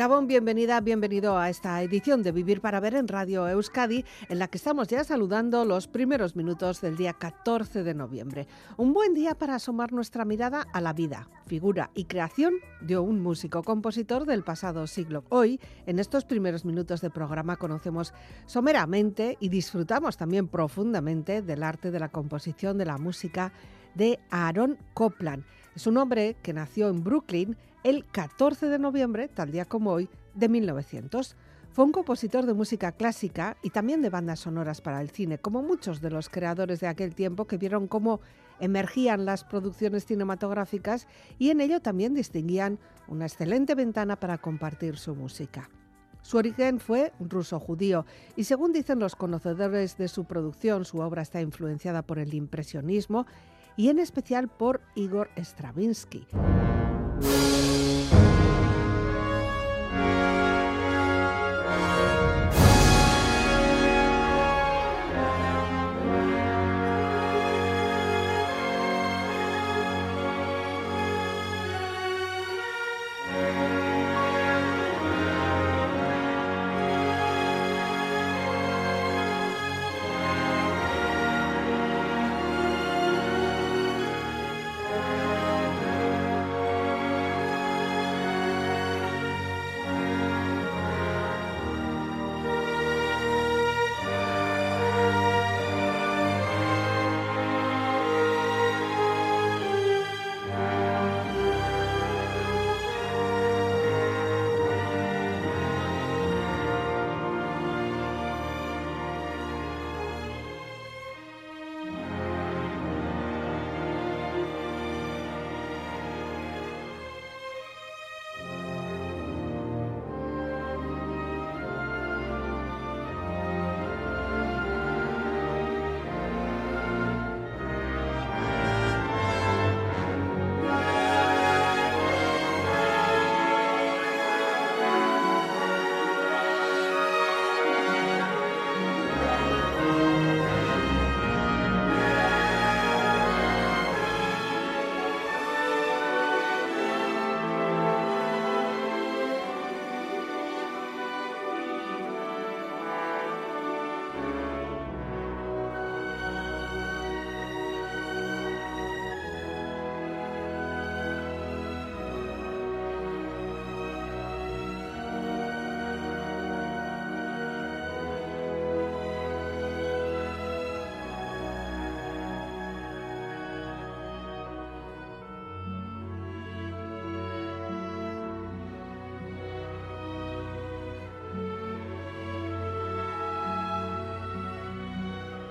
Gabón, bienvenida, bienvenido a esta edición de Vivir para Ver en Radio Euskadi, en la que estamos ya saludando los primeros minutos del día 14 de noviembre. Un buen día para asomar nuestra mirada a la vida, figura y creación de un músico compositor del pasado siglo. Hoy, en estos primeros minutos de programa, conocemos someramente y disfrutamos también profundamente del arte de la composición de la música de Aaron Copland. Es un hombre que nació en Brooklyn el 14 de noviembre, tal día como hoy, de 1900. Fue un compositor de música clásica y también de bandas sonoras para el cine, como muchos de los creadores de aquel tiempo que vieron cómo emergían las producciones cinematográficas y en ello también distinguían una excelente ventana para compartir su música. Su origen fue ruso-judío y según dicen los conocedores de su producción, su obra está influenciada por el impresionismo y en especial por Igor Stravinsky.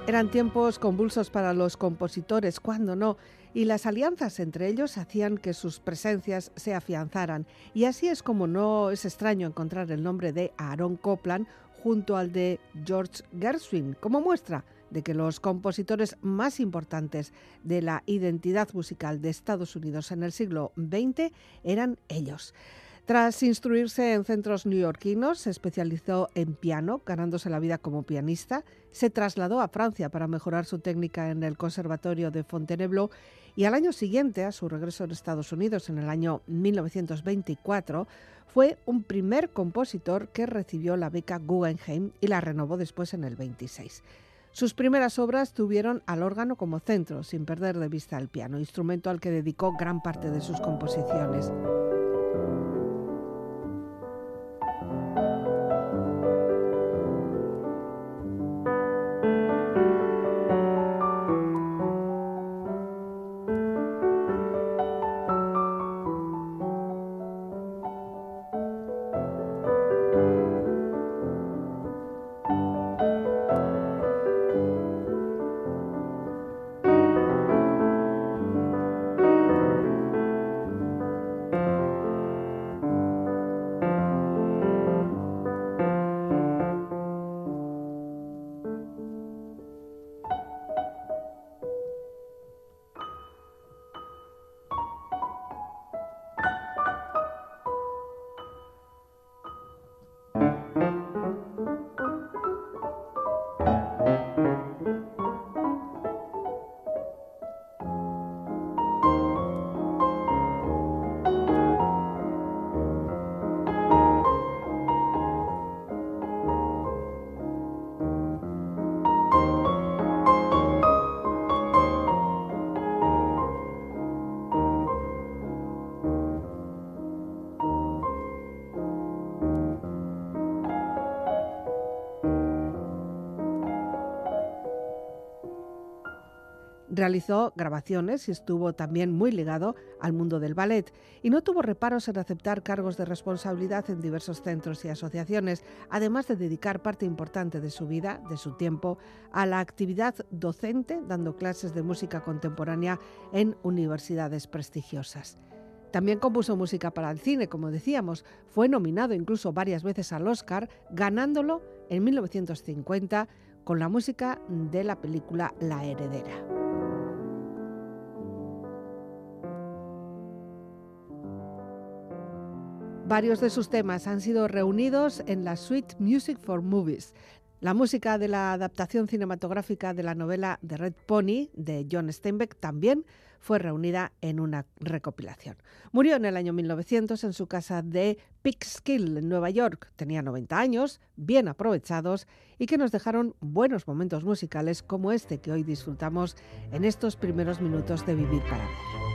Eran tiempos convulsos para los compositores, cuando no, y las alianzas entre ellos hacían que sus presencias se afianzaran. Y así es como no es extraño encontrar el nombre de Aaron Copland junto al de George Gershwin, como muestra de que los compositores más importantes de la identidad musical de Estados Unidos en el siglo XX eran ellos. Tras instruirse en centros neoyorquinos, se especializó en piano, ganándose la vida como pianista. Se trasladó a Francia para mejorar su técnica en el Conservatorio de Fontainebleau y al año siguiente, a su regreso en Estados Unidos en el año 1924, fue un primer compositor que recibió la beca Guggenheim y la renovó después en el 26. Sus primeras obras tuvieron al órgano como centro, sin perder de vista el piano, instrumento al que dedicó gran parte de sus composiciones. Realizó grabaciones y estuvo también muy ligado al mundo del ballet y no tuvo reparos en aceptar cargos de responsabilidad en diversos centros y asociaciones, además de dedicar parte importante de su vida, de su tiempo, a la actividad docente, dando clases de música contemporánea en universidades prestigiosas. También compuso música para el cine, como decíamos. Fue nominado incluso varias veces al Oscar, ganándolo en 1950 con la música de la película La Heredera. Varios de sus temas han sido reunidos en la Suite Music for Movies, la música de la adaptación cinematográfica de la novela The Red Pony de John Steinbeck también fue reunida en una recopilación. Murió en el año 1900 en su casa de Peekskill, en Nueva York. Tenía 90 años, bien aprovechados y que nos dejaron buenos momentos musicales como este que hoy disfrutamos en estos primeros minutos de Vivir para Ver.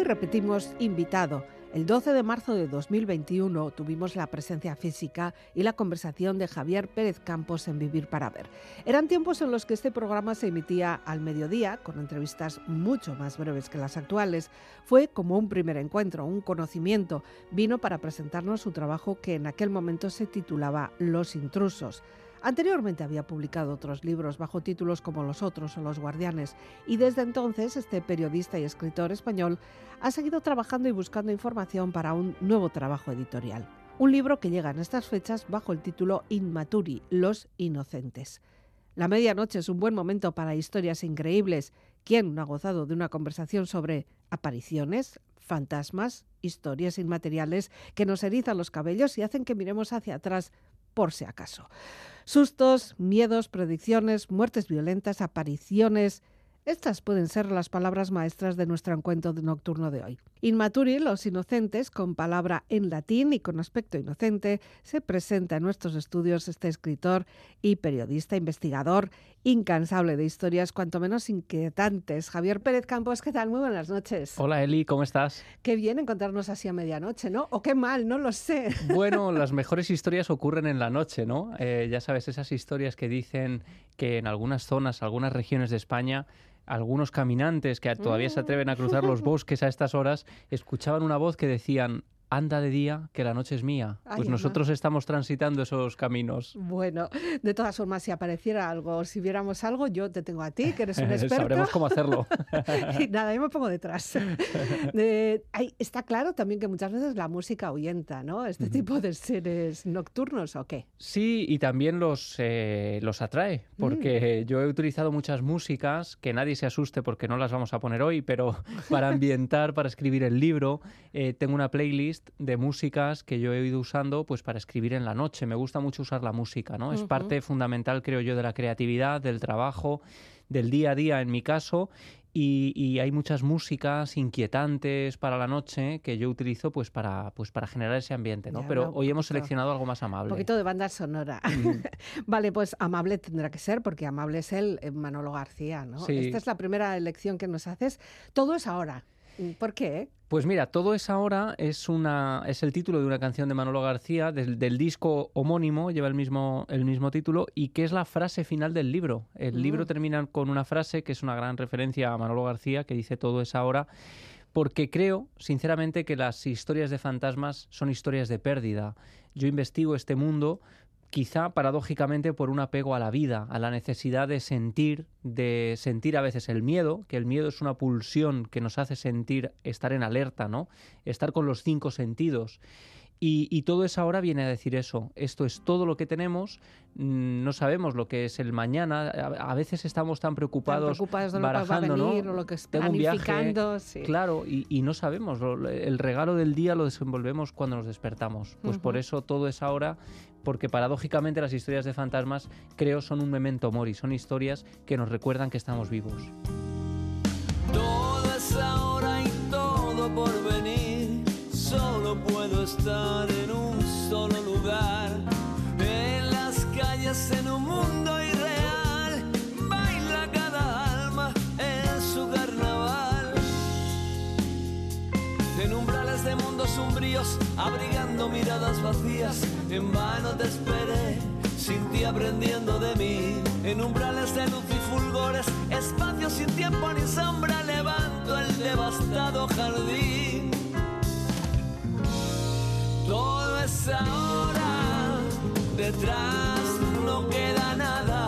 Hoy repetimos invitado. El 12 de marzo de 2021 tuvimos la presencia física y la conversación de Javier Pérez Campos en Vivir para Ver. Eran tiempos en los que este programa se emitía al mediodía, con entrevistas mucho más breves que las actuales. Fue como un primer encuentro, un conocimiento. Vino para presentarnos su trabajo que en aquel momento se titulaba Los intrusos. Anteriormente había publicado otros libros bajo títulos como Los Otros o Los Guardianes y desde entonces este periodista y escritor español ha seguido trabajando y buscando información para un nuevo trabajo editorial. Un libro que llega en estas fechas bajo el título Inmaturi, Los Inocentes. La medianoche es un buen momento para historias increíbles. ¿Quién no ha gozado de una conversación sobre apariciones, fantasmas, historias inmateriales que nos erizan los cabellos y hacen que miremos hacia atrás por si acaso? Sustos, miedos, predicciones, muertes violentas, apariciones. Estas pueden ser las palabras maestras de nuestro encuentro nocturno de hoy. Inmaturi, los inocentes, con palabra en latín y con aspecto inocente, se presenta en nuestros estudios este escritor y periodista investigador incansable de historias, cuanto menos inquietantes. Javier Pérez Campos, ¿qué tal? Muy buenas noches. Hola Eli, ¿cómo estás? Qué bien encontrarnos así a medianoche, ¿no? O qué mal, no lo sé. Bueno, las mejores historias ocurren en la noche, ¿no? Eh, ya sabes, esas historias que dicen que en algunas zonas, algunas regiones de España, algunos caminantes que todavía se atreven a cruzar los bosques a estas horas escuchaban una voz que decían anda de día, que la noche es mía. Pues nosotros estamos transitando esos caminos. Bueno, de todas formas, si apareciera algo, si viéramos algo, yo te tengo a ti, que eres un experto. Sabremos cómo hacerlo. y nada, yo me pongo detrás. está claro también que muchas veces la música ahuyenta, ¿no? Este tipo de seres nocturnos, ¿o qué? Sí, y también los, eh, los atrae, porque mm. yo he utilizado muchas músicas, que nadie se asuste porque no las vamos a poner hoy, pero para ambientar, para escribir el libro, eh, tengo una playlist playlist de músicas que yo he ido usando pues para escribir en la noche. Me gusta mucho usar la música, ¿no? Es parte fundamental, creo yo, de la creatividad, del trabajo, del día a día en mi caso y, hay muchas músicas inquietantes para la noche que yo utilizo pues para, pues para generar ese ambiente, ¿no? Pero hoy hemos seleccionado algo más amable. Un poquito de banda sonora. Mm. vale, pues amable tendrá que ser porque amable es el eh, Manolo García, ¿no? Esta es la primera elección que nos haces. Todo es ahora. ¿Por qué? Pues mira, Todo es ahora es, una, es el título de una canción de Manolo García, del, disco homónimo, lleva el mismo, el mismo título, y que es la frase final del libro. El mm. libro termina con una frase que es una gran referencia a Manolo García, que dice Todo es ahora, porque creo, sinceramente, que las historias de fantasmas son historias de pérdida. Yo investigo este mundo quizá paradójicamente por un apego a la vida, a la necesidad de sentir, de sentir a veces el miedo, que el miedo es una pulsión que nos hace sentir estar en alerta, ¿no? Estar con los cinco sentidos. Y, todo eso ahora viene a decir eso. Esto es todo lo que tenemos. Mm, no sabemos lo que es el mañana. A, veces estamos tan preocupados, preocupados de lo barajando, que va a venir, ¿no? O lo que es planificando. sí. Claro, y, no sabemos. El regalo del día lo desenvolvemos cuando nos despertamos. Pues por eso todo es ahora porque paradójicamente las historias de fantasmas creo son un memento mori, son historias que nos recuerdan que estamos vivos. Todo es ahora y todo por venir, solo estar en un solo lugar, en las calles en un mundo irreal, baila cada alma en su carnaval, en umbrales de mundos sombríos, abrigando miradas vacías, en vano te esperé, sin ti aprendiendo de mí, en umbrales de luz y fulgores, espacio sin tiempo ni sombra, levanto el devastado jardín ahora, detrás no queda nada.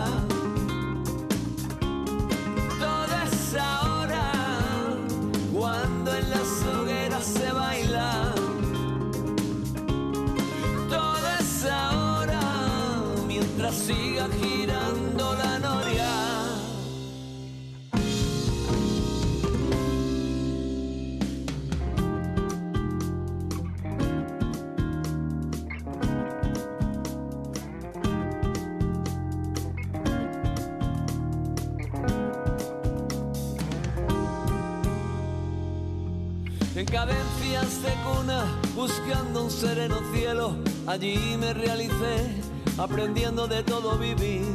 De cuna, buscando un sereno cielo, allí me realicé, aprendiendo de todo vivir,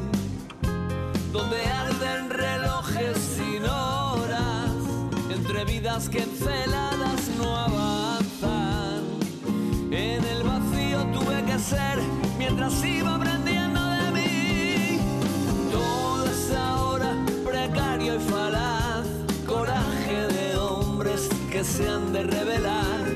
donde arden relojes sin horas, entre vidas que enceladas no avanzan. En el vacío tuve que ser, mientras iba aprendiendo de mí, todo es ahora precario y falaz, coraje de que se han de revelar,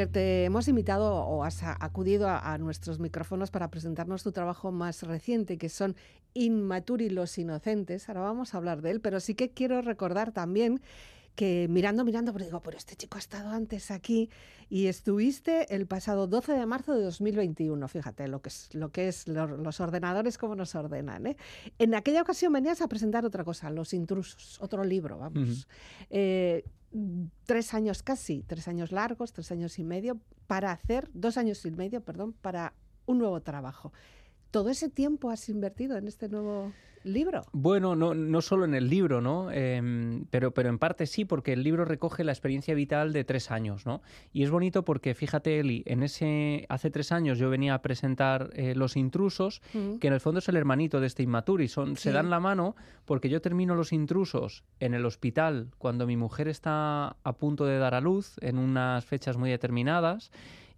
Javier, te hemos invitado o has acudido a, a nuestros micrófonos para presentarnos tu trabajo más reciente, que son Inmaturi los Inocentes. Ahora vamos a hablar de él, pero sí que quiero recordar también que mirando, mirando, pero digo, pero este chico ha estado antes aquí y estuviste el pasado 12 de marzo de 2021, fíjate lo que es, lo que es los ordenadores, cómo nos ordenan. ¿eh? En aquella ocasión venías a presentar otra cosa, Los Intrusos, otro libro, vamos. Eh, tres años casi, tres años largos, tres años y medio, para hacer, dos años y medio, perdón, para un nuevo trabajo. ¿Todo ese tiempo has invertido en este nuevo libro. Bueno, no, no solo en el libro, ¿no? Em, pero, pero en parte sí, porque el libro recoge la experiencia vital de tres años, ¿no? Y es bonito porque, fíjate, Eli, en ese, hace tres años yo venía a presentar eh, Los Intrusos, mm. que en el fondo es el hermanito de este Inmaturi. Son, Se dan la mano porque yo termino Los Intrusos en el hospital cuando mi mujer está a punto de dar a luz, en unas fechas muy determinadas.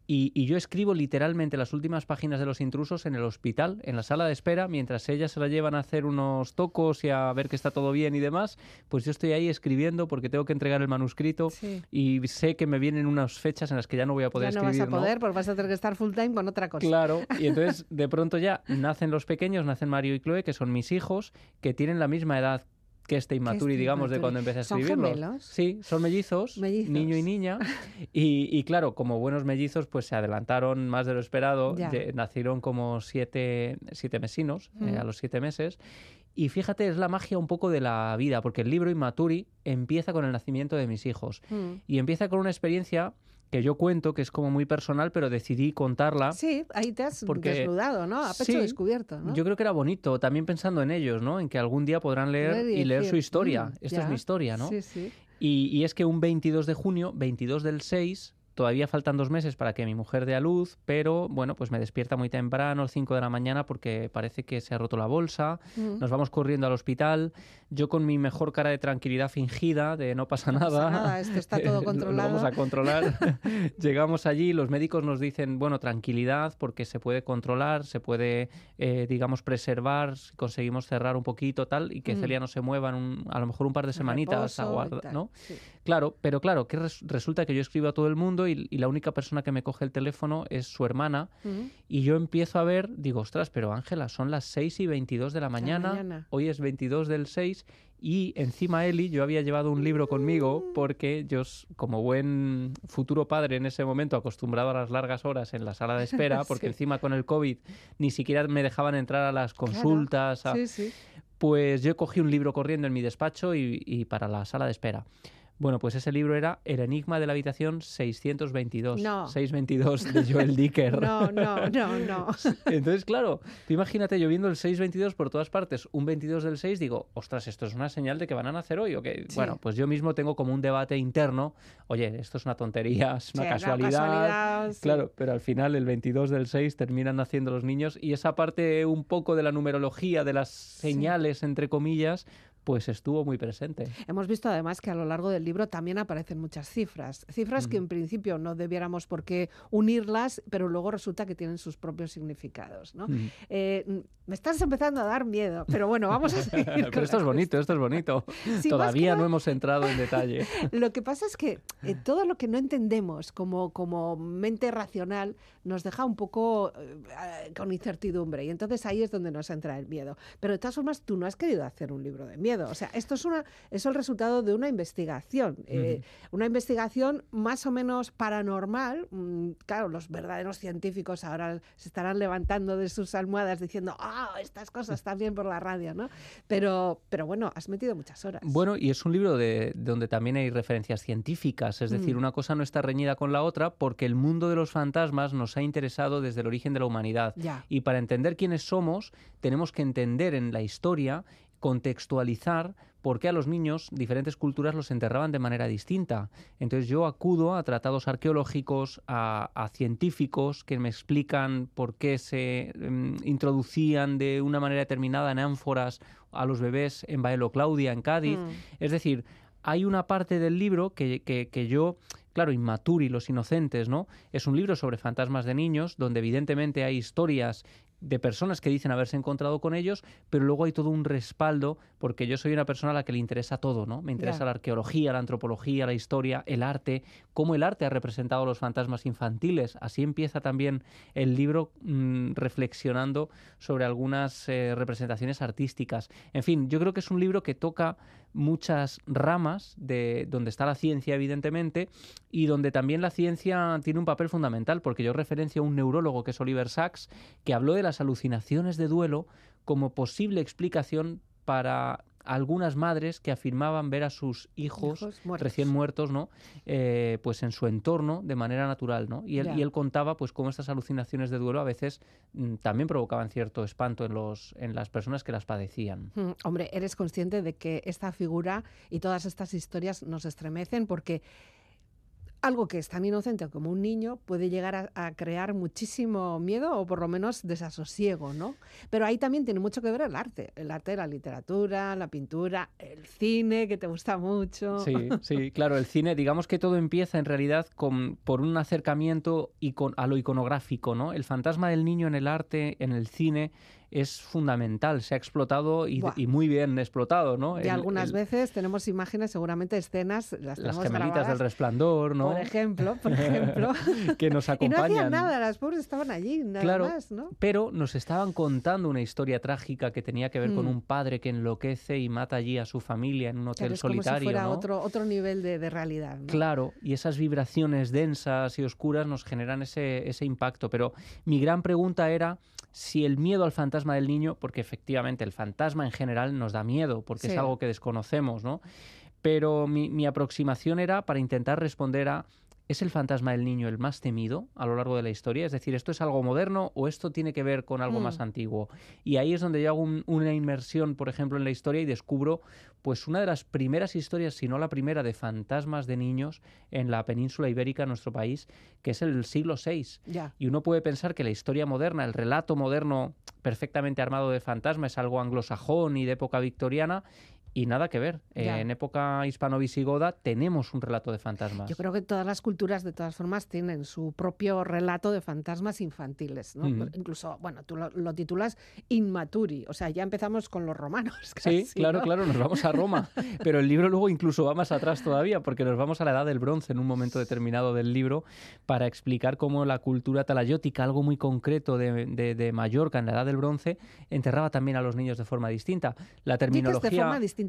Y, yo escribo literalmente las últimas páginas de los intrusos en el hospital, en la sala de espera, mientras ellas se la llevan a hacer unos tocos y a ver que está todo bien y demás, pues yo estoy ahí escribiendo porque tengo que entregar el manuscrito y sé que me vienen unas fechas en las que ya no voy a poder escribir. Ya no vas a poder, porque vas a tener que estar full time con otra cosa. Claro, y entonces de pronto ya nacen los pequeños, nacen Mario y Chloe, que son mis hijos, que tienen la misma edad que este Inmaturi, digamos, de cuando empecé a escribirlo. Sí, son mellizos, niño y niña. Y, claro, como buenos mellizos, pues se adelantaron más de lo esperado. nacieron como siete, siete mesinos eh, a los siete meses. Y fíjate, es la magia un poco de la vida, porque el libro Inmaturi empieza con el nacimiento de mis hijos. Y empieza con una experiencia que yo cuento, que es como muy personal, pero decidí contarla. Sí, ahí te has desnudado, ¿no? A pecho descubierto, ¿no? Yo creo que era bonito, también pensando en ellos, ¿no? En que algún día podrán leer, y, leer su historia. Mm, Esta es mi historia, ¿no? Sí, sí. Y, y, es que un 22 de junio, 22 del 6, Todavía faltan dos meses para que mi mujer dé a luz, pero bueno, pues me despierta muy temprano, 5 de la mañana, porque parece que se ha roto la bolsa. Mm. Nos vamos corriendo al hospital. Yo con mi mejor cara de tranquilidad fingida, de no pasa nada. nada, esto está todo controlado. Lo vamos a controlar. Llegamos allí, los médicos nos dicen, bueno, tranquilidad, porque se puede controlar, se puede, eh, digamos, preservar, conseguimos cerrar un poquito, tal, y que mm. Celia no se mueva en a lo mejor un par de semanitas, aguarda, ¿no? Claro, pero claro, que resulta que yo escribo a todo el mundo y, la única persona que me coge el teléfono es su hermana. Y yo empiezo a ver, digo, ostras, pero Ángela, son las 6 y 22 de la mañana, hoy es 22 del 6 y encima Eli, yo había llevado un libro conmigo porque yo, como buen futuro padre en ese momento, acostumbrado a las largas horas en la sala de espera, porque encima con el COVID ni siquiera me dejaban entrar a las consultas, pues yo cogí un libro corriendo en mi despacho y para la sala de espera. Bueno, pues ese libro era El enigma de la habitación 622. No. 622 de Joel Dicker. no, no, no, no. Entonces, claro, tú imagínate yo viendo el 622 por todas partes, un 22 del 6, digo, ostras, esto es una señal de que van a nacer hoy. ¿o qué? Bueno, pues yo mismo tengo como un debate interno. Oye, esto es una tontería, es una casualidad. claro, pero al final el 22 del 6 terminan naciendo los niños y esa parte un poco de la numerología, de las señales, entre comillas, pues estuvo muy presente. Hemos visto además que a lo largo del libro también aparecen muchas cifras, cifras que en principio no debiéramos por qué unirlas, pero luego resulta que tienen sus propios significados. ¿no? Eh, me estás empezando a dar miedo, pero bueno, vamos a seguir. pero esto es bonito, esto es bonito. Todavía no hemos entrado en detalle. lo que pasa es que eh, todo lo que no entendemos como, como mente racional nos deja un poco eh, con incertidumbre y entonces ahí es donde nos entra el miedo. Pero de todas formas, tú no has querido hacer un libro de miedo o sea, esto es, una, es el resultado de una investigación. Eh, una investigación más o menos paranormal. Mm, claro, los verdaderos científicos ahora se estarán levantando de sus almohadas diciendo, ah, estas cosas están bien por la radio, ¿no? Pero, pero bueno, has metido muchas horas. Bueno, y es un libro de, donde también hay referencias científicas. Es decir, mm. una cosa no está reñida con la otra porque el mundo de los fantasmas nos ha interesado desde el origen de la humanidad. Y para entender quiénes somos, tenemos que entender en la historia contextualizar por qué a los niños diferentes culturas los enterraban de manera distinta. Entonces yo acudo a tratados arqueológicos, a, científicos que me explican por qué se em, introducían de una manera determinada en ánforas a los bebés en Baelo Claudia, en Cádiz. Mm. Es decir, hay una parte del libro que, que, que yo claro, Inmaturi, Los Inocentes, ¿no? Es un libro sobre fantasmas de niños, donde evidentemente hay historias de personas que dicen haberse encontrado con ellos, pero luego hay todo un respaldo, porque yo soy una persona a la que le interesa todo, ¿no? Me interesa la arqueología, la antropología, la historia, el arte, cómo el arte ha representado a los fantasmas infantiles. Así empieza también el libro mm, reflexionando sobre algunas eh, representaciones artísticas. En fin, yo creo que es un libro que toca muchas ramas de donde está la ciencia, evidentemente, y donde también la ciencia tiene un papel fundamental, porque yo referencio a un neurólogo que es Oliver Sacks, que habló de las alucinaciones de duelo como posible explicación para algunas madres que afirmaban ver a sus hijos, Hijos muertos. recién muertos, ¿no? Eh, pues en su entorno de manera natural, ¿no? Y él, y él contaba, pues, cómo estas alucinaciones de duelo a veces mm, también provocaban cierto espanto en los en las personas que las padecían. Mm, Hombre, eres consciente de que esta figura y todas estas historias nos estremecen porque algo que es tan inocente como un niño puede llegar a, a crear muchísimo miedo o por lo menos desasosiego, ¿no? Pero ahí también tiene mucho que ver el arte, el arte de la literatura, la pintura, el cine, que te gusta mucho. Sí, sí, claro, el cine, digamos que todo empieza en realidad con, por un acercamiento icon- a lo iconográfico, ¿no? El fantasma del niño en el arte, en el cine, es fundamental, se ha explotado y, muy bien explotado, ¿no? Y El- algunas el- veces tenemos imágenes, seguramente escenas, las, Las gemelitas del resplandor, ¿no? Por ejemplo, por ejemplo. que nos y no acompañan. hacían nada, las pobres estaban allí, nada Claro, más, ¿no? Pero nos estaban contando una historia trágica que tenía que ver con Mm. un padre que enloquece y mata allí a su familia en un hotel Claro, es como si solitario. fuera ¿no? otro, otro nivel de, de realidad. ¿no? Claro, y esas vibraciones densas y oscuras nos generan ese, ese impacto. Pero mi gran pregunta era si el miedo al fantasma del niño, porque efectivamente el fantasma en general nos da miedo, porque Sí. es algo que desconocemos, ¿no? Pero mi, mi aproximación era para intentar responder a ¿Es el fantasma del niño el más temido a lo largo de la historia? Es decir, ¿esto es algo moderno o esto tiene que ver con algo Mm. más antiguo? Y ahí es donde yo hago un- una inmersión, por ejemplo, en la historia y descubro pues una de las primeras historias, si no la primera, de fantasmas de niños en la península ibérica, en nuestro país, que es el siglo VI. Y uno puede pensar que la historia moderna, el relato moderno perfectamente armado de fantasma es algo anglosajón y de época victoriana. Y nada que ver. Eh, en época hispano-visigoda tenemos un relato de fantasmas. Yo creo que todas las culturas, de todas formas, tienen su propio relato de fantasmas infantiles, ¿no? Incluso, bueno, tú lo, lo titulas Inmaturi, o sea, ya empezamos con los romanos. Sí, casi, claro, ¿no? claro, nos vamos a Roma. Pero el libro luego incluso va más atrás todavía, porque nos vamos a la edad del bronce en un momento determinado del libro para explicar cómo la cultura talayótica, algo muy concreto de, de- de Mallorca en la edad del bronce, enterraba también a los niños de forma distinta. La terminología. de forma distinta.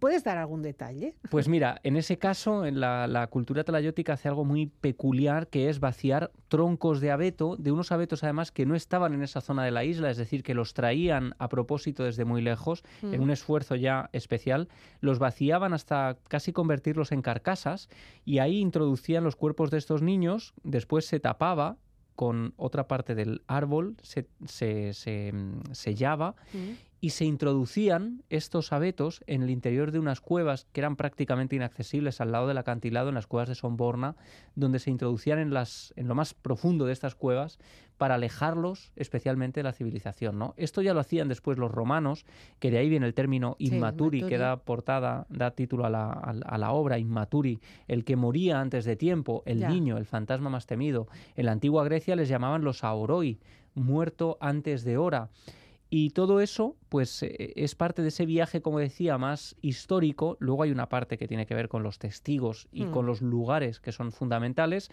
¿Puedes dar algún detalle? Pues mira, en ese caso, en la, la cultura talayótica hace algo muy peculiar que es vaciar troncos de abeto, de unos abetos además que no estaban en esa zona de la isla, es decir, que los traían a propósito desde muy lejos, en Mm. un esfuerzo ya especial, los vaciaban hasta casi convertirlos en carcasas y ahí introducían los cuerpos de estos niños, después se tapaba con otra parte del árbol, se, se- se, mm, sellaba Mm. Y se introducían estos abetos en el interior de unas cuevas que eran prácticamente inaccesibles al lado del acantilado, en las cuevas de Somborna, donde se introducían en, las, en lo más profundo de estas cuevas para alejarlos especialmente de la civilización. ¿no? Esto ya lo hacían después los romanos, que de ahí viene el término Sí, inmaturi, que da portada, da título a la, a la- a la obra, inmaturi, el que moría antes de tiempo, el Ya. niño, el fantasma más temido. En la antigua Grecia les llamaban los aoroi, muerto antes de hora. Y todo eso, pues, eh, es parte de ese viaje, como decía, más histórico. Luego hay una parte que tiene que ver con los testigos y Mm. con los lugares que son fundamentales,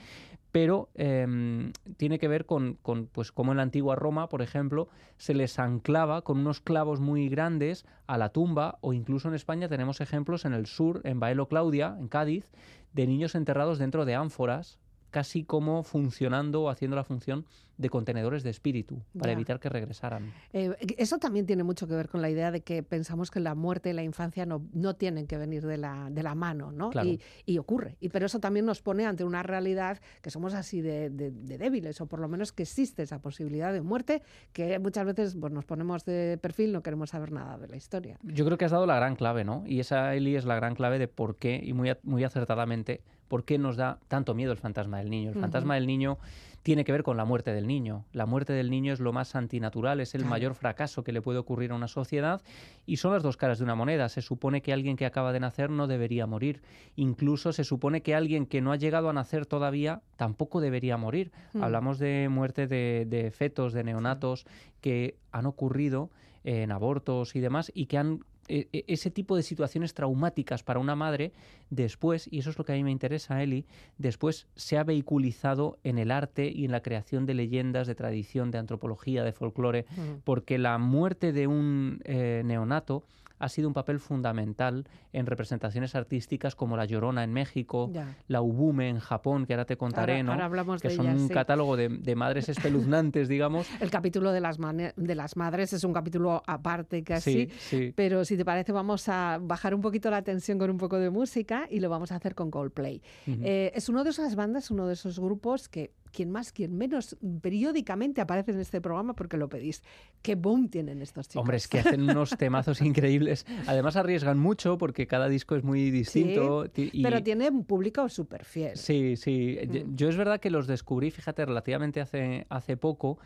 pero em, tiene que ver con, con, pues, como en la antigua Roma, por ejemplo, se les anclaba con unos clavos muy grandes a la tumba, o incluso en España tenemos ejemplos en el sur, en Baelo Claudia, en Cádiz, de niños enterrados dentro de ánforas casi como funcionando o haciendo la función de contenedores de espíritu para Ya. evitar que regresaran. Eh, eso también tiene mucho que ver con la idea de que pensamos que la muerte y la infancia no, no tienen que venir de la, de la mano, ¿no? Claro. Y, y ocurre. Y, pero eso también nos pone ante una realidad que somos así de, de- de débiles, o por lo menos que existe esa posibilidad de muerte, que muchas veces pues, nos ponemos de perfil, no queremos saber nada de la historia. Yo creo que has dado la gran clave, ¿no? Y esa, Eli, es la gran clave de por qué, y muy, muy acertadamente, por qué nos da tanto miedo el fantasma del niño. El fantasma del niño tiene que ver con la muerte del niño. La muerte del niño es lo más antinatural, es el mayor fracaso que le puede ocurrir a una sociedad y son las dos caras de una moneda. Se supone que alguien que acaba de nacer no debería morir. Incluso se supone que alguien que no ha llegado a nacer todavía tampoco debería morir. Mm. Hablamos de muerte de, fetos, de neonatos que han ocurrido en abortos y demás y que han ese tipo de situaciones traumáticas para una madre, después, y eso es lo que a mí me interesa, Eli, después se ha vehiculizado en el arte y en la creación de leyendas, de tradición, de antropología, de folclore, porque la muerte de un eh, neonato ha sido un papel fundamental en representaciones artísticas como La Llorona en México, La Ubume en Japón, que ahora te contaré, ¿no? que son un catálogo de, madres espeluznantes, digamos. El capítulo de las, de las madres es un capítulo aparte casi, pero si te parece vamos a bajar un poquito la tensión con un poco de música y lo vamos a hacer con Coldplay. Eh, es uno de esas bandas, uno de esos grupos que quien más, quien menos, periódicamente aparece en este programa porque lo pedís. ¿Qué boom tienen estos chicos? Hombre, es que hacen unos temazos increíbles. Además arriesgan mucho porque cada disco es muy distinto. Pero tiene un público súper fiel. Sí, sí. Mm. Yo es verdad que los descubrí, fíjate, relativamente hace, hace poco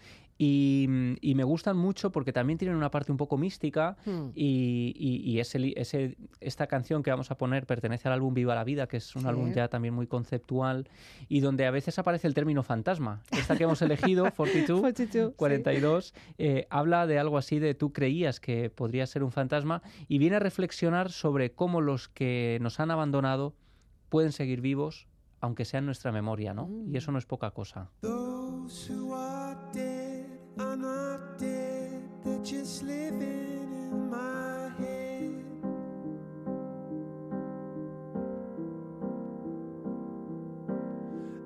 y, me gustan mucho porque también tienen una parte un poco mística hmm. y, ese, esta canción que vamos a poner pertenece al álbum Viva la Vida, que es un álbum ya también muy conceptual y donde a veces aparece el término fantasma. Esta que hemos elegido, 42, 42, eh, habla de algo así de tú creías que podría ser un fantasma y viene a reflexionar sobre cómo los que nos han abandonado pueden seguir vivos aunque sea en nuestra memoria, ¿no? Y eso no es poca cosa. are not dead, they're just living in my head.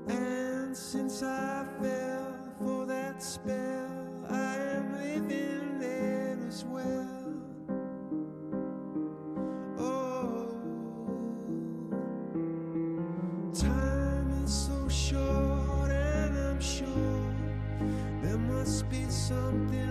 And since I fell for that spell, something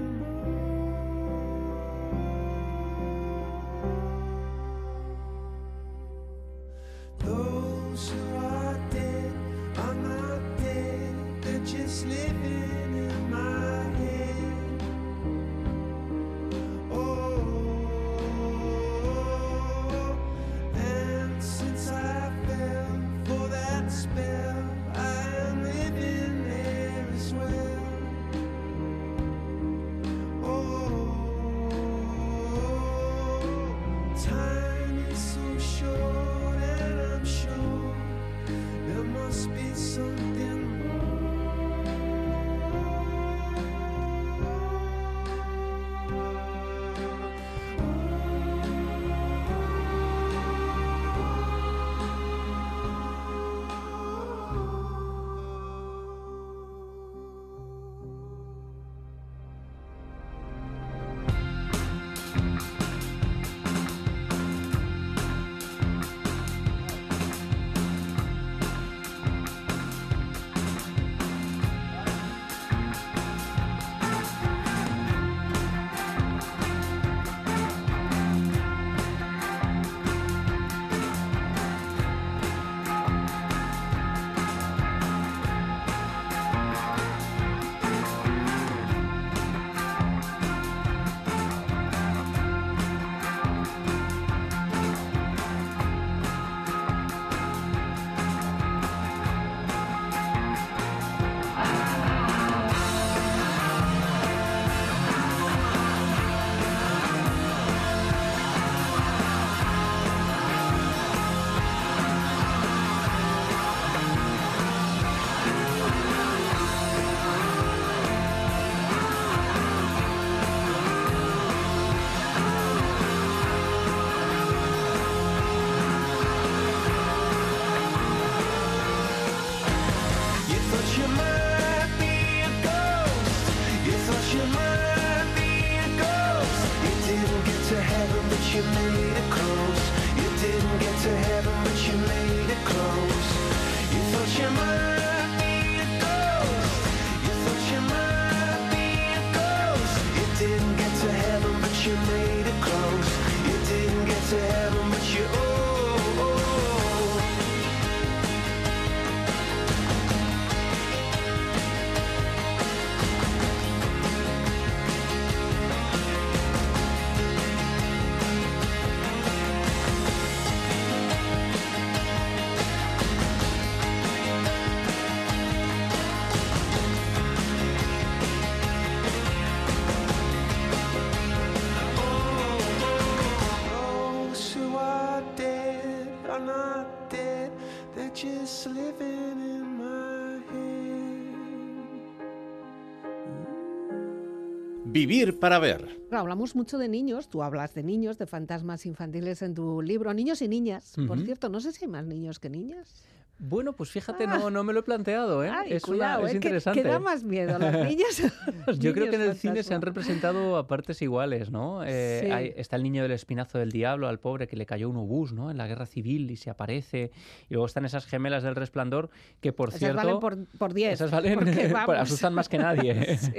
Vivir para ver. Hablamos mucho de niños, tú hablas de niños, de fantasmas infantiles en tu libro, niños y niñas. Por cierto, no sé si hay más niños que niñas. Bueno, pues fíjate, no, no me lo he planteado, ¿eh? Ay, es, una- cuidado, es ¿eh? ¿Qué- interesante. ¿Qué, da más miedo, los niños? o los Yo creo que en el niños cine se han fantasma? representado a partes iguales, ¿no? Eh, Sí. hay- está el niño del espinazo del diablo, al pobre que le cayó un obús, ¿no? En la guerra civil y se aparece. Y luego están esas gemelas del resplandor que, por Esas cierto... valen por, por 10. Esas valen, pues, vamos, asustan más que nadie. Sí.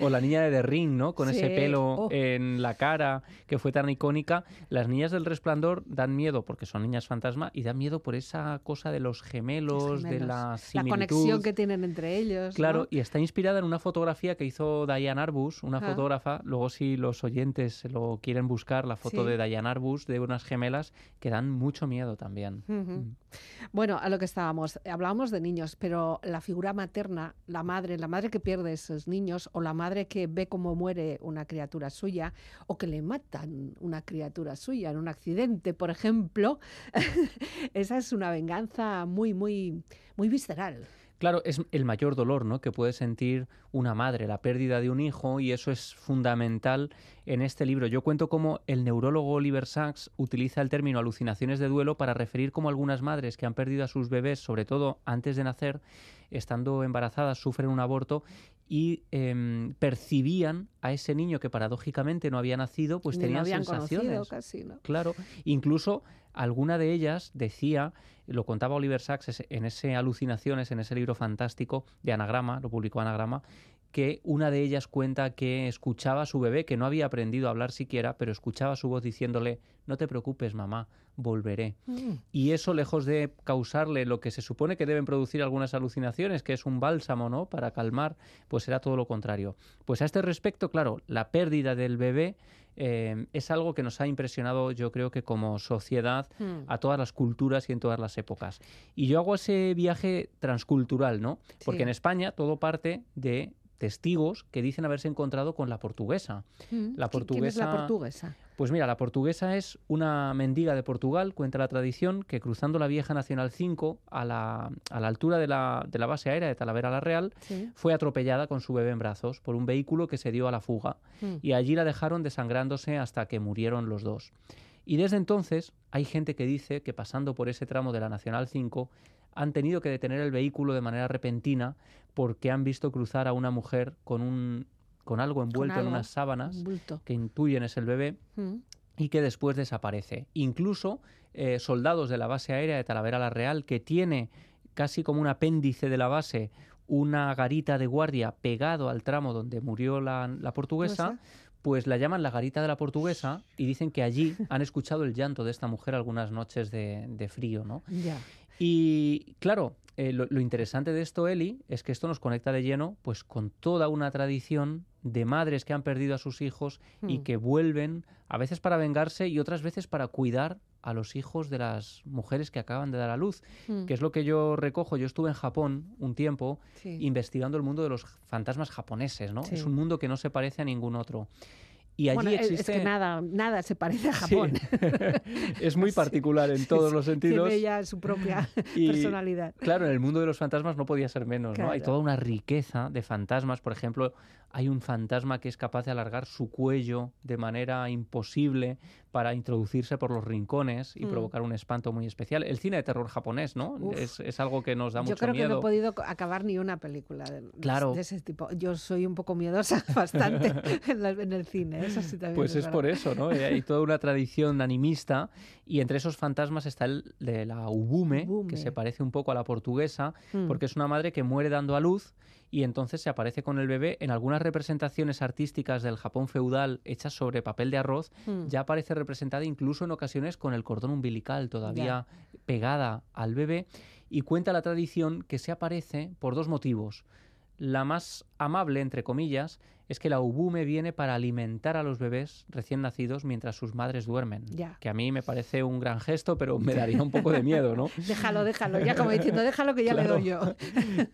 o la niña de The Ring, ¿no? Con ese Sí. pelo Oh. en la cara que fue tan icónica. Las niñas del resplandor dan miedo porque son niñas fantasma y dan miedo por esa cosa de los gemelos, de gemelos. la La similitud. conexión que tienen entre ellos. Claro, ¿no? y está inspirada en una fotografía que hizo Diane Arbus, una Ah. fotógrafa. Luego, si los oyentes se lo quieren buscar, la foto Sí. de Diane Arbus de unas gemelas que dan mucho miedo también. Mm. Bueno, a lo que estábamos, hablábamos de niños, pero la figura materna, la madre, la madre que pierde a esos niños o la madre que ve cómo muere una criatura suya o que le matan una criatura suya en un accidente, por ejemplo, esa es una venganza muy, muy, muy visceral. Claro, es el mayor dolor ¿no? que puede sentir una madre, la pérdida de un hijo, y eso es fundamental en este libro. Yo cuento cómo el neurólogo Oliver Sacks utiliza el término alucinaciones de duelo para referir cómo algunas madres que han perdido a sus bebés, sobre todo antes de nacer, estando embarazadas, sufren un aborto y em, percibían a ese niño que paradójicamente no había nacido, pues Ni tenían habían sensaciones. casi, ¿no? Claro, incluso alguna de ellas decía, lo contaba Oliver Sacks en ese Alucinaciones, en ese libro fantástico de Anagrama, lo publicó Anagrama, que una de ellas cuenta que escuchaba a su bebé, que no había aprendido a hablar siquiera, pero escuchaba su voz diciéndole, no te preocupes, mamá, volveré. Mm. Y eso, lejos de causarle lo que se supone que deben producir algunas alucinaciones, que es un bálsamo, ¿no? Para calmar, pues era todo lo contrario. Pues a este respecto, claro, la pérdida del bebé eh, es algo que nos ha impresionado, yo creo que como sociedad, Mm. a todas las culturas y en todas las épocas. Y yo hago ese viaje transcultural, ¿no? Porque en España todo parte de testigos que dicen haberse encontrado con la portuguesa. Mm. La ¿Qui- ¿Quién es la portuguesa- portuguesa? Pues mira, la portuguesa es una mendiga de Portugal, cuenta la tradición, que cruzando la vieja Nacional 5 a la, a la altura de la, de la base aérea de Talavera la Real, Sí. fue atropellada con su bebé en brazos por un vehículo que se dio a la fuga Mm. y allí la dejaron desangrándose hasta que murieron los dos. Y desde entonces hay gente que dice que pasando por ese tramo de la Nacional 5 han tenido que detener el vehículo de manera repentina porque han visto cruzar a una mujer con un con algo envuelto en algo, unas sábanas bulto. que intuyen es el bebé Mm. y que después desaparece. Incluso eh, soldados de la base aérea de Talavera la Real, que tiene casi como un apéndice de la base una garita de guardia pegado al tramo donde murió la, la portuguesa, pues la llaman la garita de la portuguesa y dicen que allí han escuchado el llanto de esta mujer algunas noches de, de frío, ¿no? Ya. Y claro, eh, lo, lo interesante de esto, Eli, es que esto nos conecta de lleno pues con toda una tradición de madres que han perdido a sus hijos y Mm. que vuelven a veces para vengarse y otras veces para cuidar a los hijos de las mujeres que acaban de dar a luz, Mm. que es lo que yo recojo. Yo estuve en Japón un tiempo Sí. investigando el mundo de los fantasmas japoneses, ¿no? Sí. Es un mundo que no se parece a ningún otro. Y allí Bueno, existe... es que nada, nada se parece a Sí. Japón. es muy particular en todos los sentidos. Tiene ya su propia Y- personalidad. Claro, en el mundo de los fantasmas no podía ser menos, ¿no? Hay toda una riqueza de fantasmas. Por ejemplo, hay un fantasma que es capaz de alargar su cuello de manera imposible para introducirse por los rincones y Mm. provocar un espanto muy especial. El cine de terror japonés, ¿no? Es, es algo que nos da Yo mucho creo que no miedo. he podido acabar ni una película de, Claro. de ese tipo. Yo soy un poco miedosa bastante en, la- en el cine, eso sí también Pues es verdad. por eso, ¿no? Eh, Hay toda una tradición animista y entre esos fantasmas está el de la ubume, Ubume. que se parece un poco a la portuguesa, Mm. porque es una madre que muere dando a luz y entonces se aparece con el bebé en algunas representaciones artísticas del Japón feudal hechas sobre papel de arroz, Mm. ya aparece representada incluso en ocasiones con el cordón umbilical todavía pegada al bebé y cuenta la tradición que se aparece por dos motivos. La más amable, entre comillas, es que la ubume viene para alimentar a los bebés recién nacidos mientras sus madres duermen. Ya. Que a mí me parece un gran gesto, pero me daría un poco de miedo, ¿no? Déjalo, déjalo, ya como diciendo, déjalo que ya le doy yo.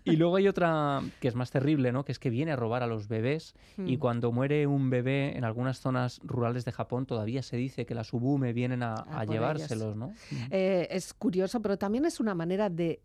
Y luego hay otra que es más terrible, ¿no? Que es que viene a robar a los bebés y Mm. cuando muere un bebé en algunas zonas rurales de Japón todavía se dice que las ubume vienen a, A a por llevárselos, ¿no? Eh, es curioso, pero también es una manera de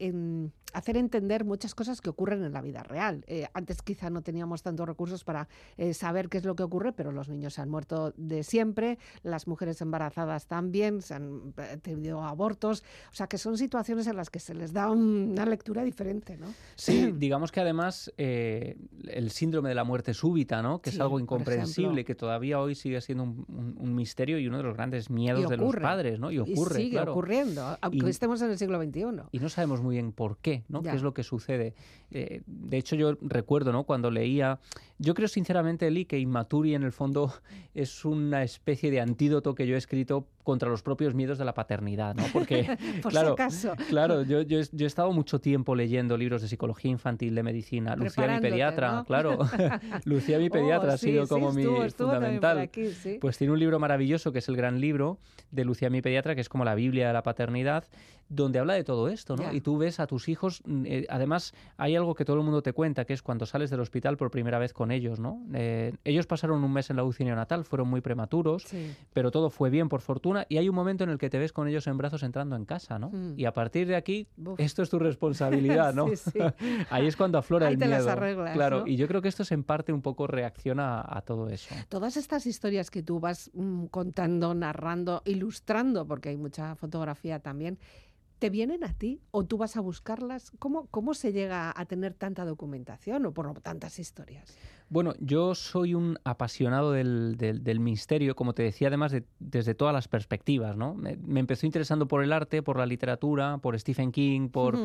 hacer entender muchas cosas que ocurren en la vida real. Eh, antes quizá no teníamos tantos recursos para eh, saber qué es lo que ocurre, pero los niños se han muerto de siempre, las mujeres embarazadas también, se han eh, tenido abortos, o sea que son situaciones en las que se les da un- una lectura diferente, ¿no? Sí, digamos que además eh, el síndrome de la muerte súbita, ¿no? Que Sí, es algo incomprensible, que todavía hoy sigue siendo un, un- un misterio y uno de los grandes miedos Y de los padres, ¿no? Y ocurre, sigue claro. ocurriendo, aunque Y- estemos en el siglo XXI. y no sabemos muy bien por qué, ¿no? Ya. ¿Qué es lo que sucede? Eh, de hecho, yo recuerdo, ¿no? Cuando leía, yo creo sinceramente, Eli, que Inmaturi en el fondo es una especie de antídoto que yo he escrito contra los propios miedos de la paternidad, ¿no? Porque, Por claro, si acaso. Claro, yo, yo, he- yo he estado mucho tiempo leyendo libros de psicología infantil, de medicina. Lucía, mi pediatra, ¿no? claro. Lucía, mi pediatra, Oh, ha sido sí, como sí, mi estuvo, fundamental. aquí, sí. Pues tiene un libro maravilloso que es el gran libro de Lucía mi pediatra, que es como la Biblia de la paternidad, donde habla de todo esto, ¿no? Y tú ves a tus hijos, mm, eh, además hay algo que todo el mundo te cuenta, que es cuando sales del hospital por primera vez con ellos, ¿no? Eh, ellos pasaron un mes en la UCI neonatal, fueron muy prematuros, pero todo fue bien por fortuna y hay un momento en el que te ves con ellos en brazos entrando en casa, ¿no? Mm. Y a partir de aquí, esto es tu responsabilidad, ¿no? Sí, sí. Ahí es cuando aflora Ahí el te las arreglas, claro, ¿no? y yo creo que esto es en parte un poco reacciona a, a todo eso. Todas estas historias que tú vas mm, contando, narrando, ilustrando, porque hay mucha fotografía también, ¿te vienen a ti o tú vas a buscarlas? ¿Cómo, cómo se llega a tener tanta documentación o por lo- tantas historias? Bueno, yo soy un apasionado del, del- del misterio, como te decía, además de- desde todas las perspectivas, ¿no? Me, me empezó interesando por el arte, por la literatura, por Stephen King, por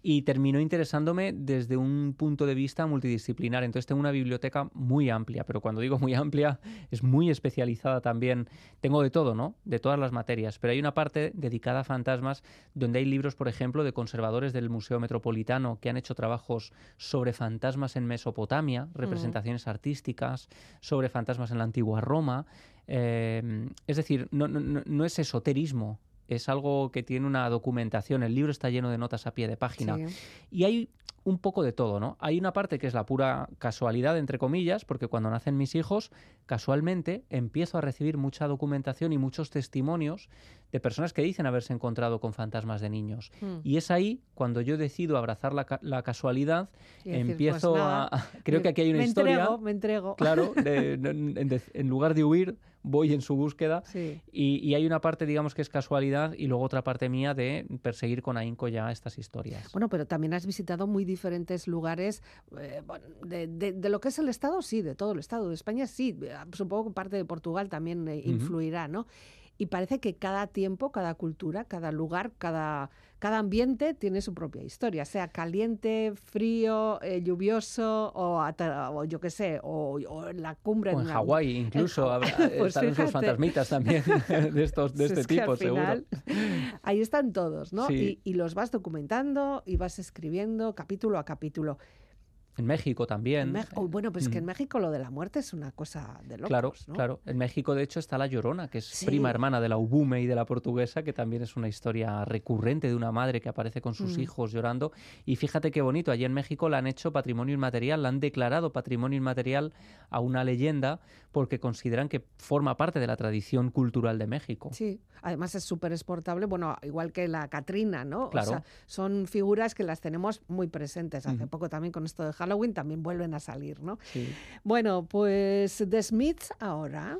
y terminó interesándome desde un punto de vista multidisciplinar. Entonces tengo una biblioteca muy amplia, pero cuando digo muy amplia es muy especializada también. Tengo de todo, ¿no? De todas las materias, pero hay una parte dedicada a fantasmas donde hay libros, por ejemplo, de conservadores del Museo Metropolitano que han hecho trabajos sobre fantasmas en Mesopotamia, representaciones artísticas, sobre fantasmas en la antigua Roma. Eh, es decir, no, no- no- no es esoterismo. Es algo que tiene una documentación. El libro está lleno de notas a pie de página. Sí. Y hay un poco de todo, ¿no? Hay una parte que es la pura casualidad, entre comillas, porque cuando nacen mis hijos, casualmente empiezo a recibir mucha documentación y muchos testimonios de personas que dicen haberse encontrado con fantasmas de niños. Mm. Y es ahí cuando yo decido abrazar la, la casualidad, decir, empiezo pues nada, a... Creo que aquí hay una me historia... Entrego, me entrego. Claro, de- en, en- en lugar de huir, voy en su búsqueda. Sí. Y, y hay una parte, digamos, que es casualidad y luego otra parte mía de perseguir con ahínco ya estas historias. Bueno, pero también has visitado muy diferentes lugares eh, de, de- de lo que es el Estado, sí, de todo el Estado. De España, sí. eh, Supongo que parte de Portugal también eh, influirá, ¿no? Y parece que cada tiempo, cada cultura, cada lugar, cada, cada ambiente tiene su propia historia, sea caliente, frío, eh, lluvioso o, yo qué sé, o, o en la cumbre. O en Hawái incluso Pues sus fíjate. fantasmitas también de estos de Si este es tipo, al seguro. ahí están todos, ¿no? Sí. Y, y los vas documentando y vas escribiendo capítulo a capítulo. En México también. En oh, bueno, pues que en Mm. México lo de la muerte es una cosa de locos, Claro, ¿no? claro. En México, de hecho, está la Llorona, que es Sí. prima hermana de la Ubume y de la portuguesa, que también es una historia recurrente de una madre que aparece con sus Mm. hijos llorando. Y fíjate qué bonito, allí en México la han hecho patrimonio inmaterial, la han declarado patrimonio inmaterial a una leyenda porque consideran que forma parte de la tradición cultural de México. Sí, además es súper exportable, bueno, igual que la Catrina, ¿no? Claro. O sea, son figuras que las tenemos muy presentes. Hace poco también con esto de Halloween también vuelven a salir, ¿no? Sí. Bueno, pues The Smiths ahora.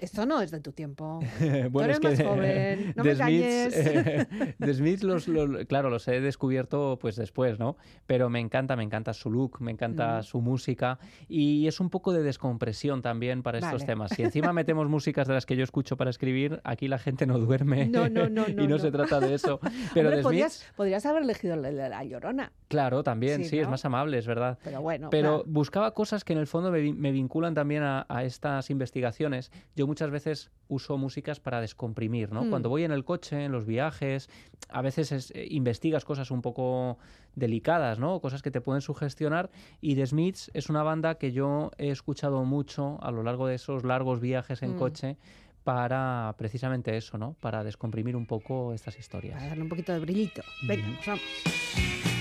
Esto no es de tu tiempo. bueno, eres es que más joven, no me engañes. eh, The Smiths los, los- claro, los he descubierto pues después, ¿no? Pero me encanta, me encanta su look, me encanta Mm. su música y es un poco de descompresión también para estos Vale. temas. Si encima metemos músicas de las que yo escucho para escribir, aquí la gente no duerme No, no, no, y no, se trata de eso. Pero Hombre, The podrías, podrías haber elegido la, la- la Llorona, claro, también, Sí, sí, es más amable, es verdad. pero bueno. Pero va. buscaba cosas que en el fondo me, me vinculan también a, a estas investigaciones. Yo muchas veces uso músicas para descomprimir, ¿no? Mm. Cuando voy en el coche, en los viajes, a veces es- eh, investigas cosas un poco delicadas, ¿no? Cosas que te pueden sugestionar. Y The Smiths es una banda que yo he escuchado mucho a lo largo de esos largos viajes en Mm. coche para precisamente eso, ¿no? Para descomprimir un poco estas historias. Para darle un poquito de brillito. Venga, pues vamos.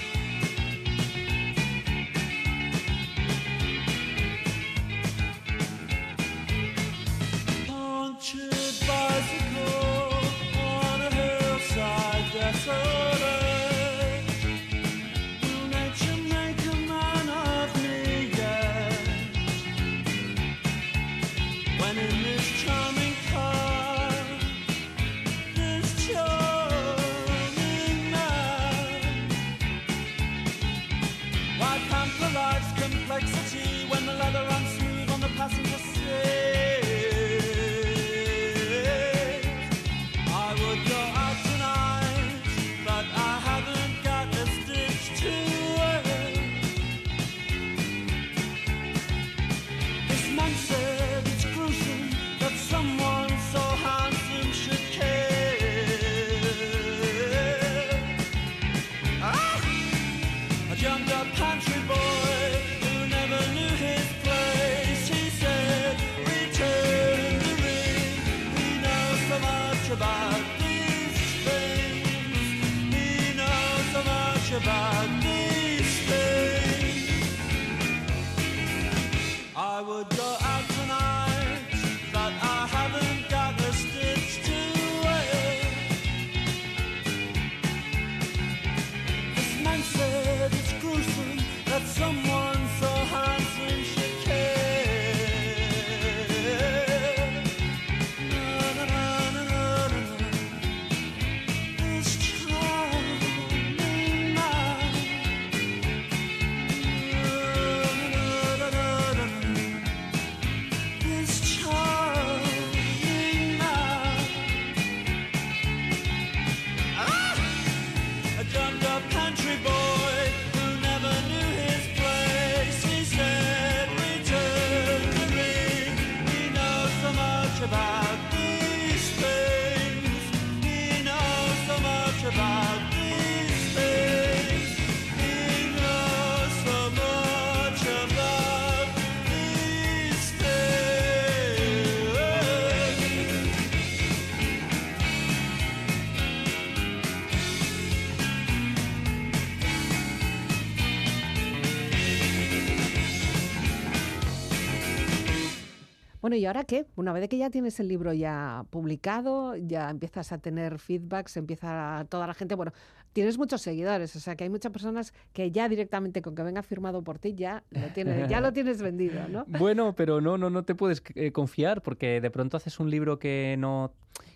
Bueno, ¿y ahora qué? Una vez que ya tienes el libro ya publicado, ya empiezas a tener feedbacks, empieza toda la gente, bueno, tienes muchos seguidores, o sea que hay muchas personas que ya directamente con que venga firmado por ti ya lo tienes, ya lo tienes vendido, ¿no? Bueno, pero no, no, no te puedes eh, confiar porque de pronto haces un libro que no,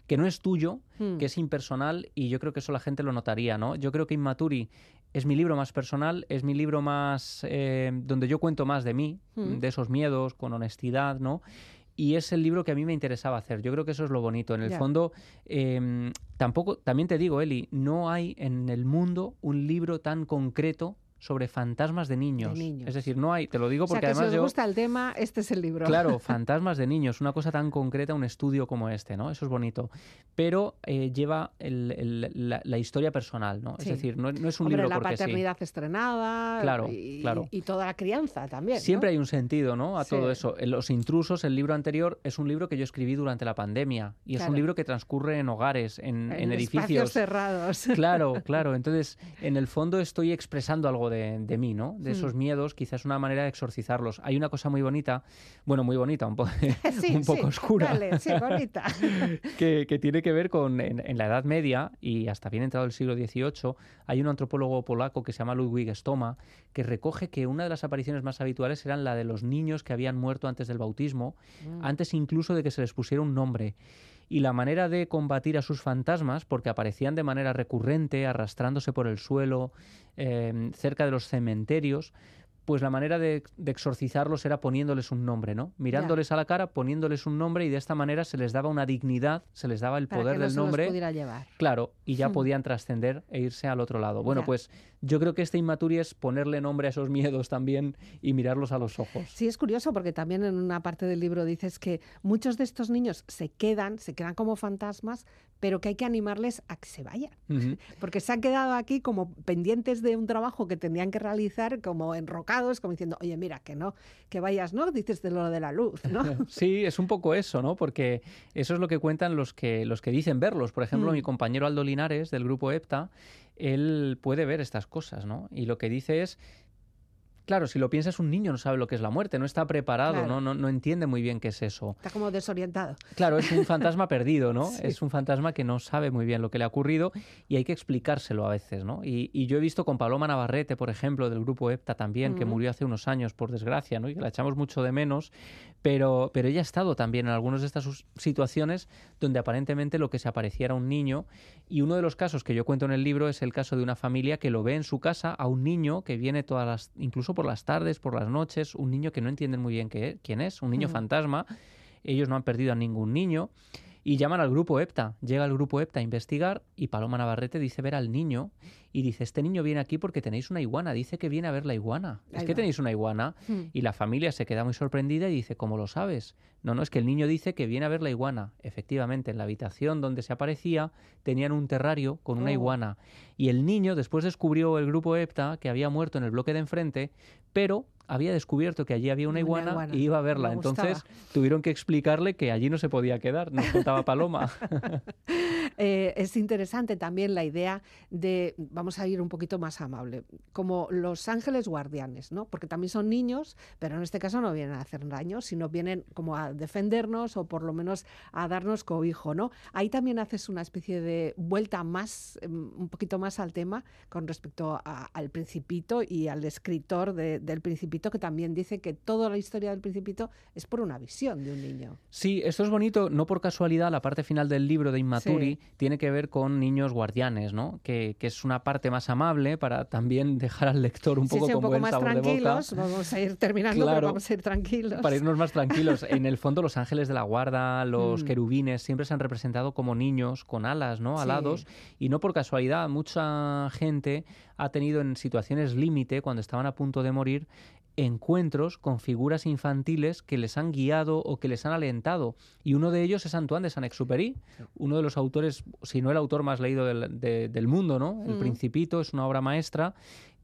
que no es tuyo, Hmm. que es impersonal y yo creo que eso la gente lo notaría, ¿no? Yo creo que Inmaturi es mi libro más personal, es mi libro más eh, donde yo cuento más de mí, Mm. de esos miedos, con honestidad, ¿no? Y es el libro que a mí me interesaba hacer. Yo creo que eso es lo bonito. En el fondo, eh, tampoco, también te digo, Eli, no hay en el mundo un libro tan concreto sobre fantasmas de niños. niños. Es decir, no hay, te lo digo O sea porque que si además yo... gusta el tema, este es el libro. Claro, fantasmas de niños, una cosa tan concreta, un estudio como este, ¿no? Eso es bonito. Pero eh, lleva el- el- la, la historia personal, ¿no? Sí. Es decir, no, no es un Hombre, libro la porque sí. paternidad estrenada Claro, y, claro. y toda la crianza también. ¿no? Siempre hay un sentido, ¿no? A Sí. todo eso. En Los intrusos, el libro anterior, es un libro que yo escribí durante la pandemia y es un libro que transcurre en hogares, en, en espacios edificios. cerrados. Claro, claro. Entonces, en el fondo estoy expresando algo de, de mí, ¿no? De Hmm. esos miedos, quizás una manera de exorcizarlos. Hay una cosa muy bonita, bueno, muy bonita, un, po- Sí, un poco oscura. Dale, bonita. que, que tiene que ver con en, en la Edad Media y hasta bien entrado el siglo XVIII, hay un antropólogo polaco que se llama Ludwig Stoma que recoge que una de las apariciones más habituales eran la de los niños que habían muerto antes del bautismo, Mm. antes incluso de que se les pusiera un nombre. Y la manera de combatir a sus fantasmas, porque aparecían de manera recurrente, arrastrándose por el suelo, eh, cerca de los cementerios, pues la manera de, de exorcizarlos era poniéndoles un nombre, ¿no? Mirándoles a la cara, poniéndoles un nombre y de esta manera se les daba una dignidad, se les daba el Para poder que no del se los nombre. pudiera llevar. Claro, y ya podían trascender e irse al otro lado. Bueno, pues yo creo que este Inmaturi es ponerle nombre a esos miedos también y mirarlos a los ojos. Sí, es curioso porque también en una parte del libro dices que muchos de estos niños se quedan, se quedan como fantasmas, pero que hay que animarles a que se vayan. Porque se han quedado aquí como pendientes de un trabajo que tendrían que realizar, como enrocados, como diciendo, oye, mira, que no, que vayas, ¿no? Dices de lo de la luz, ¿no? Sí, es un poco eso, ¿no? Porque eso es lo que cuentan los que, los que dicen verlos. Por ejemplo, Mm. mi compañero Aldo Linares, del grupo EPTA, él puede ver estas cosas, ¿no? Y lo que dice es, claro, si lo piensas, un niño no sabe lo que es la muerte, no está preparado, Claro. ¿no? No, no entiende muy bien qué es eso. Está como desorientado. Claro, es un fantasma perdido, ¿no? Sí. Es un fantasma que no sabe muy bien lo que le ha ocurrido y hay que explicárselo a veces, ¿no? Y, y yo he visto con Paloma Navarrete, por ejemplo, del grupo EPTA también, que Ujú. murió hace unos años, por desgracia, ¿no? Y que la echamos mucho de menos, pero, pero ella ha estado también en algunas de estas situaciones donde aparentemente lo que se aparecía era un niño y uno de los casos que yo cuento en el libro es el caso de una familia que lo ve en su casa a un niño que viene todas las, incluso por las tardes, por las noches, un niño que no entienden muy bien qué, quién es, un niño fantasma, ellos no han perdido a ningún niño y llaman al grupo EPTA. Llega el grupo EPTA a investigar y Paloma Navarrete dice ver al niño y dice, este niño viene aquí porque tenéis una iguana, dice que viene a ver la iguana. Es que tenéis una iguana Hmm. y la familia se queda muy sorprendida y dice, ¿cómo lo sabes? No, no, es que el niño dice que viene a ver la iguana. Efectivamente, en la habitación donde se aparecía tenían un terrario con una Oh. iguana. Y el niño después descubrió el grupo EPTA que había muerto en el bloque de enfrente, pero había descubierto que allí había una Una iguana, y iba a verla. Entonces tuvieron que explicarle que allí no se podía quedar, nos contaba Paloma. Eh, es interesante también la idea de, vamos a ir un poquito más amable, como los ángeles guardianes, ¿no? Porque también son niños, pero en este caso no vienen a hacer daño, sino vienen como a defendernos o por lo menos a darnos cobijo, ¿no? Ahí también haces una especie de vuelta más, em, un poquito más al tema con respecto a- al Principito y al escritor de- del Principito que también dice que toda la historia del Principito es por una visión de un niño. Sí, esto es bonito, no por casualidad, la parte final del libro de Inmaturi Sí. tiene que ver con niños guardianes, ¿no? Que, que es una parte más amable para también dejar al lector un poco sí, con un poco buen más sabor de boca. vamos a ir terminando, Claro. pero vamos a ir tranquilos. Para irnos más tranquilos, en el fondo los ángeles de la guarda, los Mm. querubines, siempre se han representado como niños con alas, ¿no? Sí. Alados. Y no por casualidad, mucha gente ha tenido en situaciones límite, cuando estaban a punto de morir, encuentros con figuras infantiles que les han guiado o que les han alentado. Y uno de ellos es Antoine de Saint-Exupéry, uno de los autores, si no el autor más leído del, de- del mundo, ¿no? El Mm. Principito es una obra maestra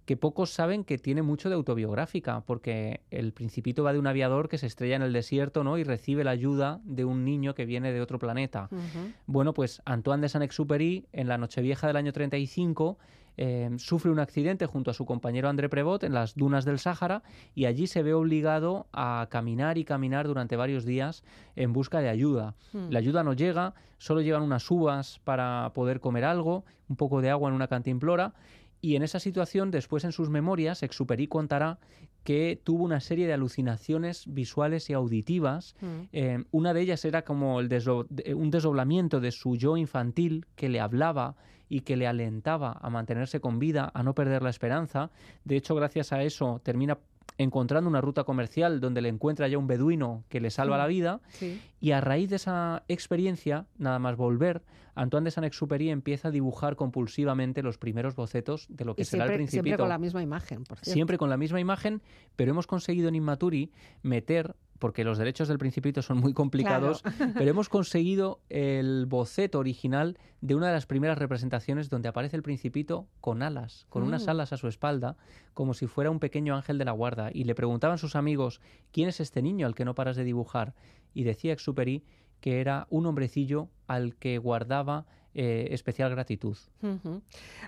que pocos saben que tiene mucho de autobiográfica, porque el principito va de un aviador que se estrella en el desierto, ¿no? Y recibe la ayuda de un niño que viene de otro planeta. Bueno, pues Antoine de Saint-Exupéry, en la Nochevieja del año 35, eh, sufre un accidente junto a su compañero André Prevot en las dunas del Sáhara y allí se ve obligado a caminar y caminar durante varios días en busca de ayuda. Mm. La ayuda no llega, solo llevan unas uvas para poder comer algo, un poco de agua en una cantimplora. Y en esa situación, después en sus memorias, Exupéry contará que tuvo una serie de alucinaciones visuales y auditivas. Mm. Eh, una de ellas era como el desdo- de- un desdoblamiento de su yo infantil que le hablaba y que le alentaba a mantenerse con vida, a no perder la esperanza. De hecho, gracias a eso termina encontrando una ruta comercial donde le encuentra ya un beduino que le salva la vida Sí. y a raíz de esa experiencia, nada más volver, Antoine de Saint-Exupéry empieza a dibujar compulsivamente los primeros bocetos de lo que Y será el siempre, siempre Principito. con la misma imagen, por cierto. Siempre con la misma imagen, pero hemos conseguido en Inmaturi meter, porque los derechos del Principito son muy complicados, pero hemos conseguido el boceto original de una de las primeras representaciones donde aparece el Principito con alas, con unas Mm. alas a su espalda, como si fuera un pequeño ángel de la guarda. Y le preguntaban sus amigos, ¿quién es este niño al que no paras de dibujar? Y decía Exuperi que era un hombrecillo al que guardaba eh, especial gratitud.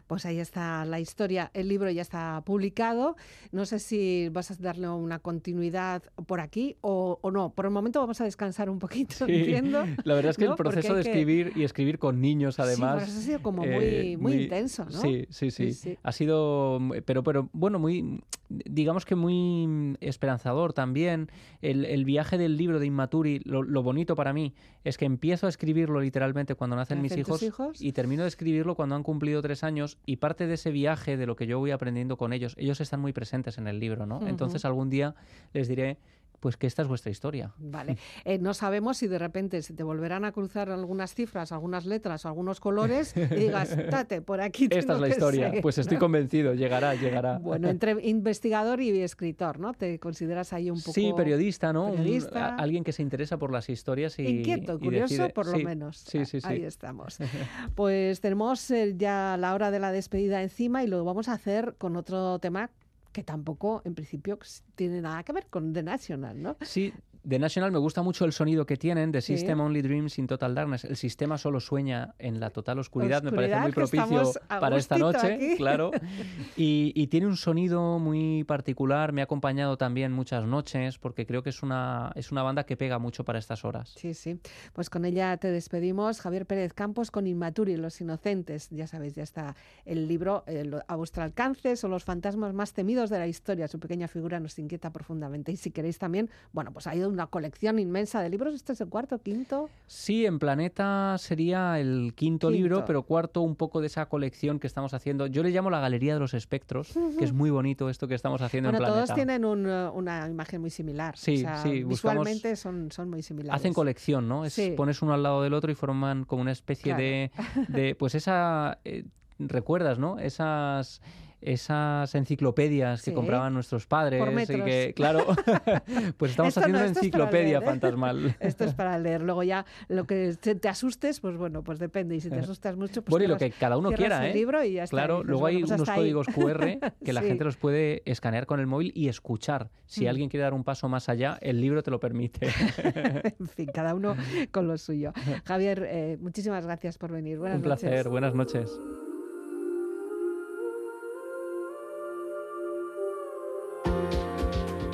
Pues ahí está la historia. El libro ya está publicado. No sé si vas a darle una continuidad por aquí o, o no. Por el momento vamos a descansar un poquito, entiendo. La verdad es que ¿no? el proceso de que- escribir y escribir con niños, además. ha sido como muy, eh, muy, intenso, ¿no? Sí, sí, sí. Ha sido, pero, pero bueno, muy, digamos que muy esperanzador también. El, el viaje del libro de Inmaturi, lo, lo bonito para mí es que empiezo a escribirlo literalmente cuando nacen mis hijos, hijos. y termino de escribirlo cuando han cumplido tres años y parte de ese viaje, de lo que yo voy aprendiendo con ellos, ellos están muy presentes en el libro, ¿no? Entonces algún día les diré, pues que esta es vuestra historia. Vale. Eh, no sabemos si de repente se te volverán a cruzar algunas cifras, algunas letras, algunos colores y digas, tate, por aquí Esta tengo es la que historia. seguir", Pues estoy convencido, llegará, llegará. Bueno, entre investigador y escritor, ¿no? Te consideras ahí un poco... Sí, periodista, ¿no? Periodista. alguien que se interesa por las historias y Inquieto, y curioso, decide- por lo sí, menos. Sí, sí, sí. Ahí estamos. Pues tenemos eh, ya la hora de la despedida encima y lo vamos a hacer con otro tema que tampoco, en principio, tiene nada que ver con The National, ¿no? Sí, de National me gusta mucho el sonido que tienen, The Sí. System Only Dreams in Total Darkness. El sistema solo sueña en la total oscuridad, me parece Oscuridad, muy propicio para esta noche, aquí. claro. Y, y tiene un sonido muy particular, me ha acompañado también muchas noches, porque creo que es una, es una banda que pega mucho para estas horas. Sí, sí. Pues con ella te despedimos. Javier Pérez Campos con Inmaturi, Los Inocentes. Ya sabéis, ya está el libro eh, a vuestro alcance. Son los fantasmas más temidos de la historia. Su pequeña figura nos inquieta profundamente. Y si queréis también, bueno, pues hay una colección inmensa de libros. ¿Este es el cuarto, quinto? Sí, en Planeta sería el quinto, Quinto. libro, pero cuarto un poco de esa colección que estamos haciendo. Yo le llamo la Galería de los Espectros, que es muy bonito esto que estamos haciendo Bueno, en Planeta. todos tienen un, eh, una imagen muy similar. Sí, O sea, sí, buscamos- Visualmente son, son muy similares. Hacen colección, ¿no? Es, Sí. Pones uno al lado del otro y forman como una especie Claro. de, de, Pues esa... eh, ¿Recuerdas, no? Esas... Esas enciclopedias que Sí. compraban nuestros padres Por y que, claro, pues estamos haciendo no, enciclopedia leer, ¿eh? fantasmal. Esto es para leer. Luego ya lo que te, te asustes, pues bueno, pues depende. Y si te asustas mucho, pues bueno, y lo que cada uno quiera, ¿eh? libro y ya está. Claro, luego bueno, hay pues unos ahí. códigos QR que la Sí. gente los puede escanear con el móvil y escuchar. Si Mm. alguien quiere dar un paso más allá, el libro te lo permite. en fin, cada uno con lo suyo. Javier, eh, muchísimas gracias por venir. Buenas un placer, buenas noches.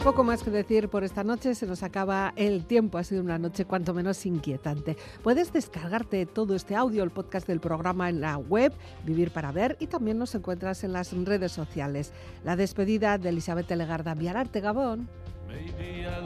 Poco más que decir por esta noche, se nos acaba el tiempo. Ha sido una noche cuanto menos inquietante. Puedes descargarte todo este audio, el podcast del programa en la web Vivir para Ver y también nos encuentras en las redes sociales. La despedida de Elizabeth Legarda Viararte Gabón. Maybe I